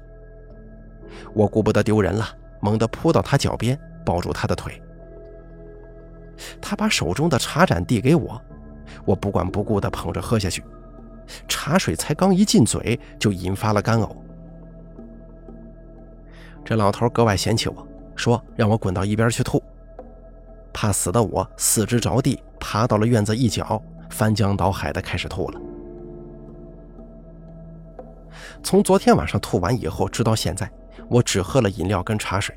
我顾不得丢人了，猛地扑到他脚边，抱住他的腿。他把手中的茶盏递给我。我不管不顾地捧着喝下去，茶水才刚一进嘴，就引发了干呕。这老头格外嫌弃我，说让我滚到一边去吐。怕死的我四肢着地，爬到了院子一角，翻江倒海的开始吐了。从昨天晚上吐完以后，直到现在，我只喝了饮料跟茶水，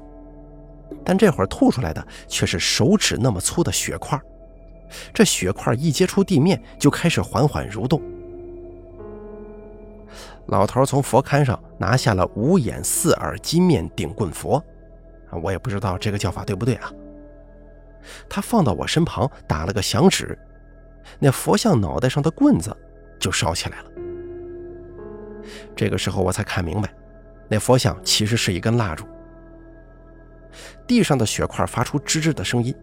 但这会儿吐出来的却是手指那么粗的血块。这血块一接触地面，就开始缓缓蠕动。老头从佛龛上拿下了五眼四耳金面顶棍佛，我也不知道这个叫法对不对啊。他放到我身旁，打了个响指，那佛像脑袋上的棍子就烧起来了。这个时候我才看明白，那佛像其实是一根蜡烛。地上的血块发出吱吱的声音。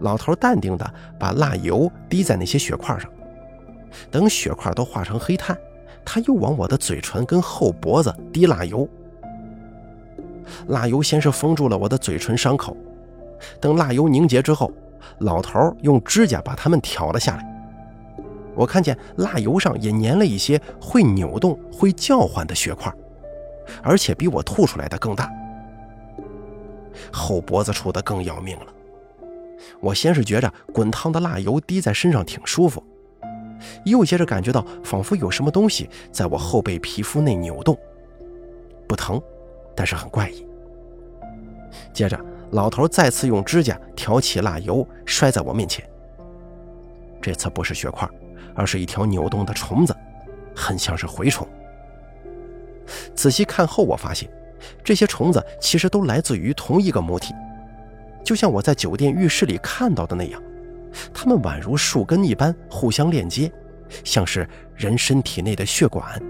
老头淡定地把蜡油滴在那些血块上，等血块都化成黑炭，他又往我的嘴唇跟后脖子滴蜡油。蜡油先是封住了我的嘴唇伤口，等蜡油凝结之后，老头用指甲把它们挑了下来。我看见蜡油上也粘了一些会扭动、会叫唤的血块，而且比我吐出来的更大。后脖子处的更要命了。我先是觉着滚烫的蜡油滴在身上挺舒服，又接着感觉到仿佛有什么东西在我后背皮肤内扭动，不疼，但是很怪异。接着，老头再次用指甲挑起蜡油，摔在我面前。这次不是血块，而是一条扭动的虫子，很像是蛔虫。仔细看后，我发现这些虫子其实都来自于同一个母体。就像我在酒店浴室里看到的那样，它们宛如树根一般互相链接，像是人身体内的血管。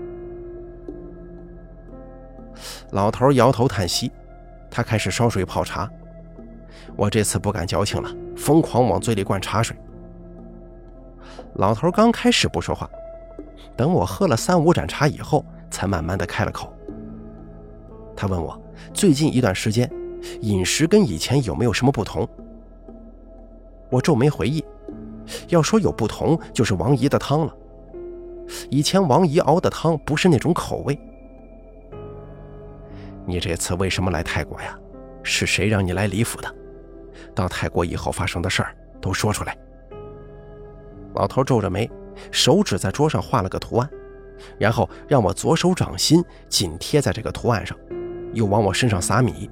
老头摇头叹息，他开始烧水泡茶。我这次不敢矫情了，疯狂往嘴里灌茶水。老头刚开始不说话，等我喝了三五盏茶以后，才慢慢的开了口。他问我最近一段时间。饮食跟以前有没有什么不同？我皱眉回忆，要说有不同，就是王姨的汤了。以前王姨熬的汤不是那种口味。你这次为什么来泰国呀？是谁让你来李府的？到泰国以后发生的事儿都说出来。老头皱着眉，手指在桌上画了个图案，然后让我左手掌心紧贴在这个图案上，又往我身上撒米。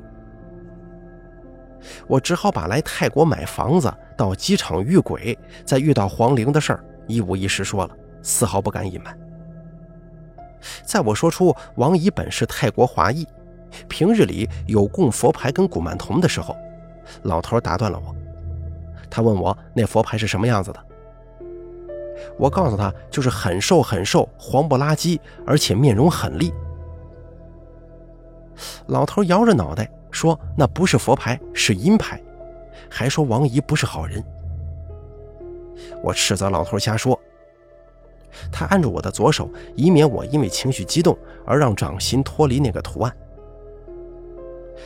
我只好把来泰国买房子、到机场遇鬼、再遇到黄玲的事儿一五一十说了，丝毫不敢隐瞒。在我说出王姨本是泰国华裔，平日里有供佛牌跟古曼童的时候，老头打断了我。他问我那佛牌是什么样子的，我告诉他就是很瘦很瘦、黄不拉几，而且面容很厉。老头摇着脑袋。说那不是佛牌，是阴牌，还说王姨不是好人。我斥责老头瞎说。他按住我的左手，以免我因为情绪激动而让掌心脱离那个图案。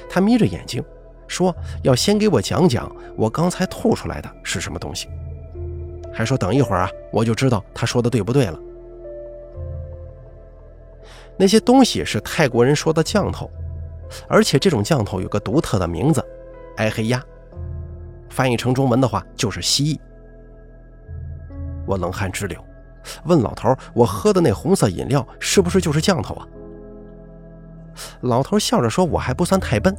他眯着眼睛，说要先给我讲讲我刚才吐出来的是什么东西，还说等一会儿啊，我就知道他说的对不对了。那些东西是泰国人说的降头，而且这种降头有个独特的名字——埃黑鸭，翻译成中文的话就是蜥蜴。我冷汗直流，问老头：“我喝的那红色饮料是不是就是降头啊？”老头笑着说：“我还不算太笨。”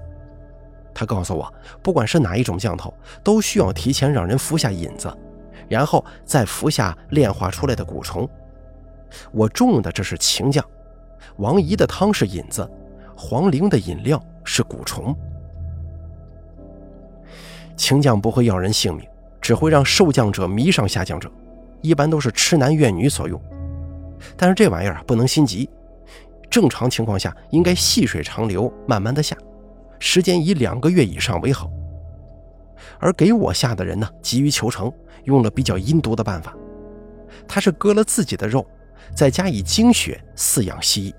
他告诉我，不管是哪一种降头，都需要提前让人服下引子，然后再服下炼化出来的蛊虫。我中的这是情降。王姨的汤是引子，黄玲的饮料是蛊虫。情降不会要人性命，只会让受降者迷上下降者，一般都是痴男怨女所用。但是这玩意儿，不能心急，正常情况下应该细水长流，慢慢的下，时间以两个月以上为好。而给我下的人呢，急于求成，用了比较阴毒的办法，他是割了自己的肉，再加以精血饲养蜥蜴。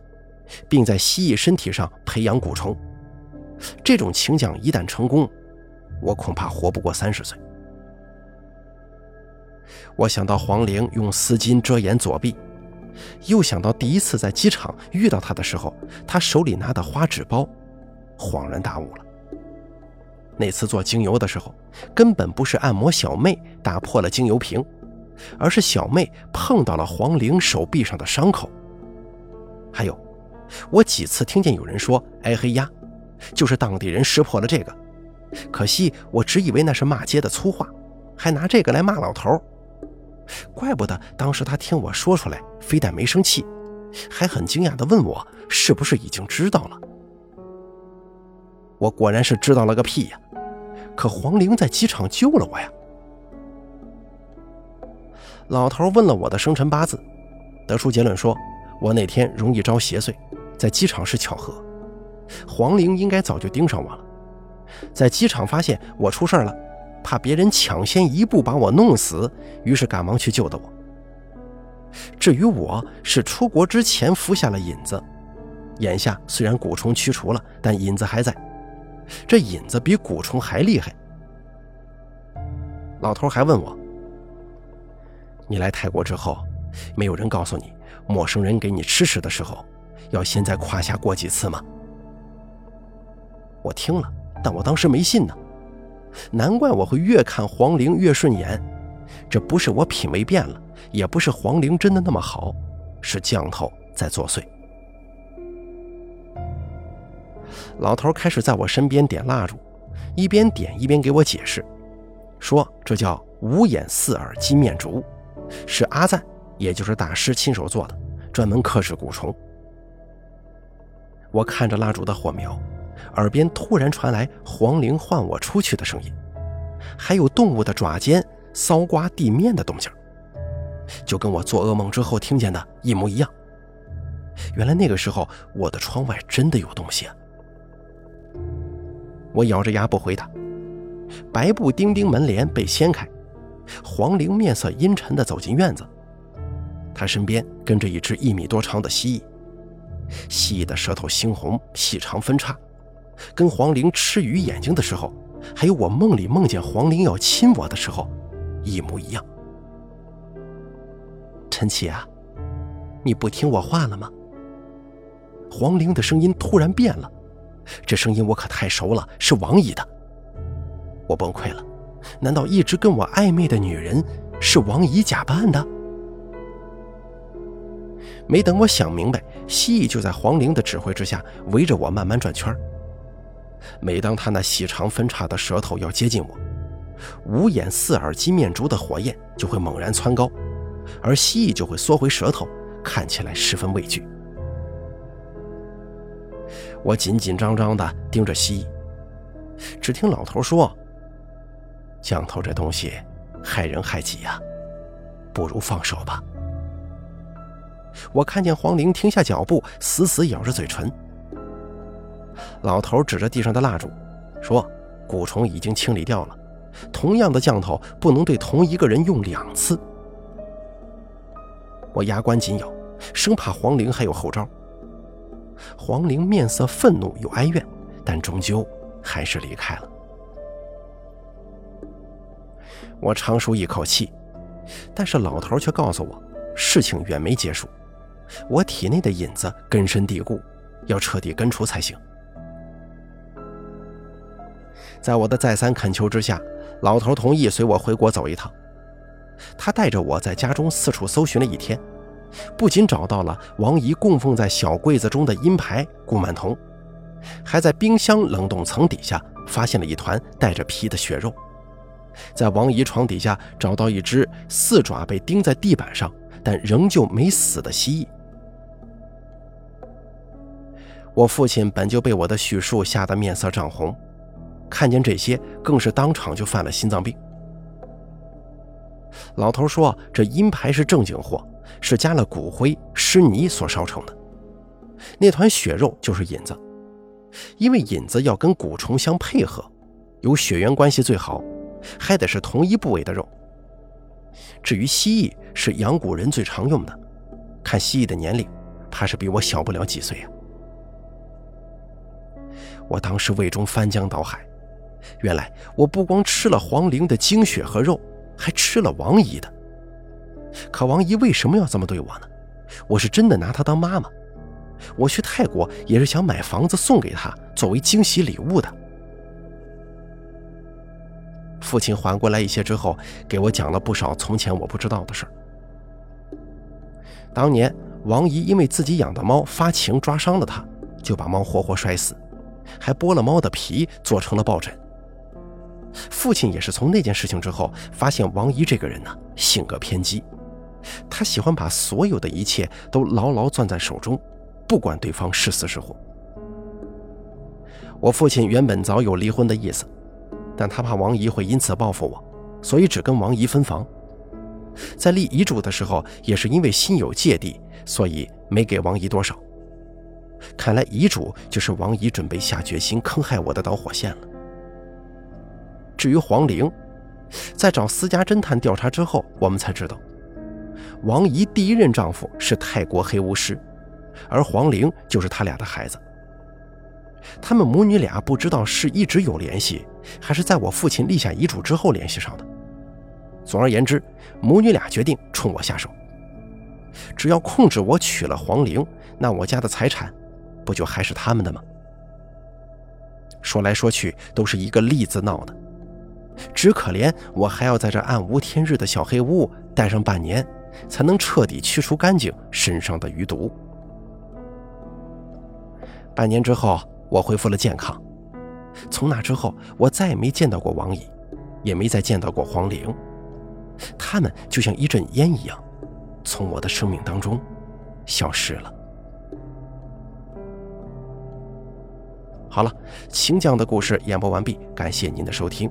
并在蜥蜴身体上培养蛊虫，这种情降一旦成功，我恐怕活不过三十岁。我想到黄玲用丝巾遮掩左臂，又想到第一次在机场遇到他的时候，他手里拿的花纸包，恍然大悟了。那次做精油的时候，根本不是按摩小妹打破了精油瓶，而是小妹碰到了黄玲手臂上的伤口，还有。我几次听见有人说“哎嘿呀”，就是当地人识破了这个。可惜我只以为那是骂街的粗话，还拿这个来骂老头。怪不得当时他听我说出来，非但没生气，还很惊讶地问我是不是已经知道了。我果然是知道了个屁呀！可黄玲在机场救了我呀。老头问了我的生辰八字，得出结论说。我那天容易招邪祟，在机场是巧合，黄玲应该早就盯上我了，在机场发现我出事了，怕别人抢先一步把我弄死，于是赶忙去救的我。至于我是出国之前服下了引子，眼下虽然蛊虫驱除了，但引子还在，这引子比蛊虫还厉害。老头还问我：“你来泰国之后，没有人告诉你？”陌生人给你吃食的时候，要先在胯下过几次吗？我听了，但我当时没信呢。难怪我会越看黄陵越顺眼，这不是我品味变了，也不是黄陵真的那么好，是降头在作祟。老头开始在我身边点蜡烛，一边点一边给我解释，说这叫五眼四耳金面烛，是阿赞。也就是大师亲手做的，专门克制蛊虫。我看着蜡烛的火苗，耳边突然传来黄玲唤我出去的声音，还有动物的爪尖搔刮地面的动静，就跟我做噩梦之后听见的一模一样。原来那个时候我的窗外真的有东西！我咬着牙不回答。白布丁丁门帘被掀开，黄玲面色阴沉地走进院子。她身边跟着一只一米多长的蜥蜴，蜥蜴的舌头猩红，细长分叉，跟黄玲吃鱼眼睛的时候，还有我梦里梦见黄玲要亲我的时候，一模一样。陈启啊，你不听我话了吗？黄玲的声音突然变了，这声音我可太熟了，是王姨的。我崩溃了，难道一直跟我暧昧的女人是王姨假扮的？没等我想明白，蜥蜴就在黄玲的指挥之下围着我慢慢转圈每当他那细长分叉的舌头要接近我，五眼四耳金面烛的火焰就会猛然蹿高，而蜥蜴就会缩回舌头，看起来十分畏惧。我紧紧张张地盯着蜥蜴，只听老头说：“降头这东西害人害己呀，不如放手吧。”我看见黄玲停下脚步，死死咬着嘴唇。老头指着地上的蜡烛，说：“蛊虫已经清理掉了，同样的降头不能对同一个人用两次。”我牙关紧咬，生怕黄玲还有后招。黄玲面色愤怒又哀怨，但终究还是离开了。我长舒一口气，但是老头却告诉我，事情远没结束，我体内的瘾子根深蒂固，要彻底根除才行。在我的再三恳求之下，老头同意随我回国走一趟。他带着我在家中四处搜寻了一天。不仅找到了王姨供奉在小柜子中的阴牌顾曼童，还在冰箱冷冻层底下发现了一团带着皮的血肉，在王姨床底下找到一只四爪被钉在地板上但仍旧没死的蜥蜴。我父亲本就被我的叙述吓得面色涨红，看见这些更是当场就犯了心脏病。老头说：“这阴牌是正经货。”是加了骨灰、湿泥所烧成的，那团血肉就是引子，因为引子要跟蛊虫相配合，有血缘关系最好，还得是同一部位的肉。至于蜥蜴，是养蛊人最常用的，看蜥蜴的年龄，怕是比我小不了几岁啊。我当时胃中翻江倒海，原来我不光吃了黄玲的精血和肉，还吃了王姨的。可王姨为什么要这么对我呢？我是真的拿她当妈妈。我去泰国也是想买房子送给她，作为惊喜礼物的。父亲缓过来一些之后，给我讲了不少从前我不知道的事儿。当年王姨因为自己养的猫发情抓伤了她，就把猫活活摔死，还剥了猫的皮做成了抱枕。父亲也是从那件事情之后，发现王姨这个人呢，性格偏激。他喜欢把所有的一切都牢牢攥在手中，不管对方是死是活。我父亲原本早有离婚的意思，但他怕王姨会因此报复我，所以只跟王姨分房。在立遗嘱的时候，也是因为心有芥蒂，所以没给王姨多少。看来遗嘱就是王姨准备下决心坑害我的导火线了。至于黄玲，在找私家侦探调查之后，我们才知道。王姨第一任丈夫是泰国黑巫师，而黄玲就是他俩的孩子。他们母女俩不知道是一直有联系，还是在我父亲立下遗嘱之后联系上的。总而言之，母女俩决定冲我下手。只要控制我娶了黄玲，那我家的财产不就还是他们的吗？说来说去都是一个“利”字闹的，只可怜我还要在这暗无天日的小黑屋待上半年。才能彻底去除干净身上的余毒。半年之后，我恢复了健康。从那之后，我再也没见到过王姨，也没再见到过黄玲。他们就像一阵烟一样，从我的生命当中消失了。好了，秦将的故事演播完毕，感谢您的收听。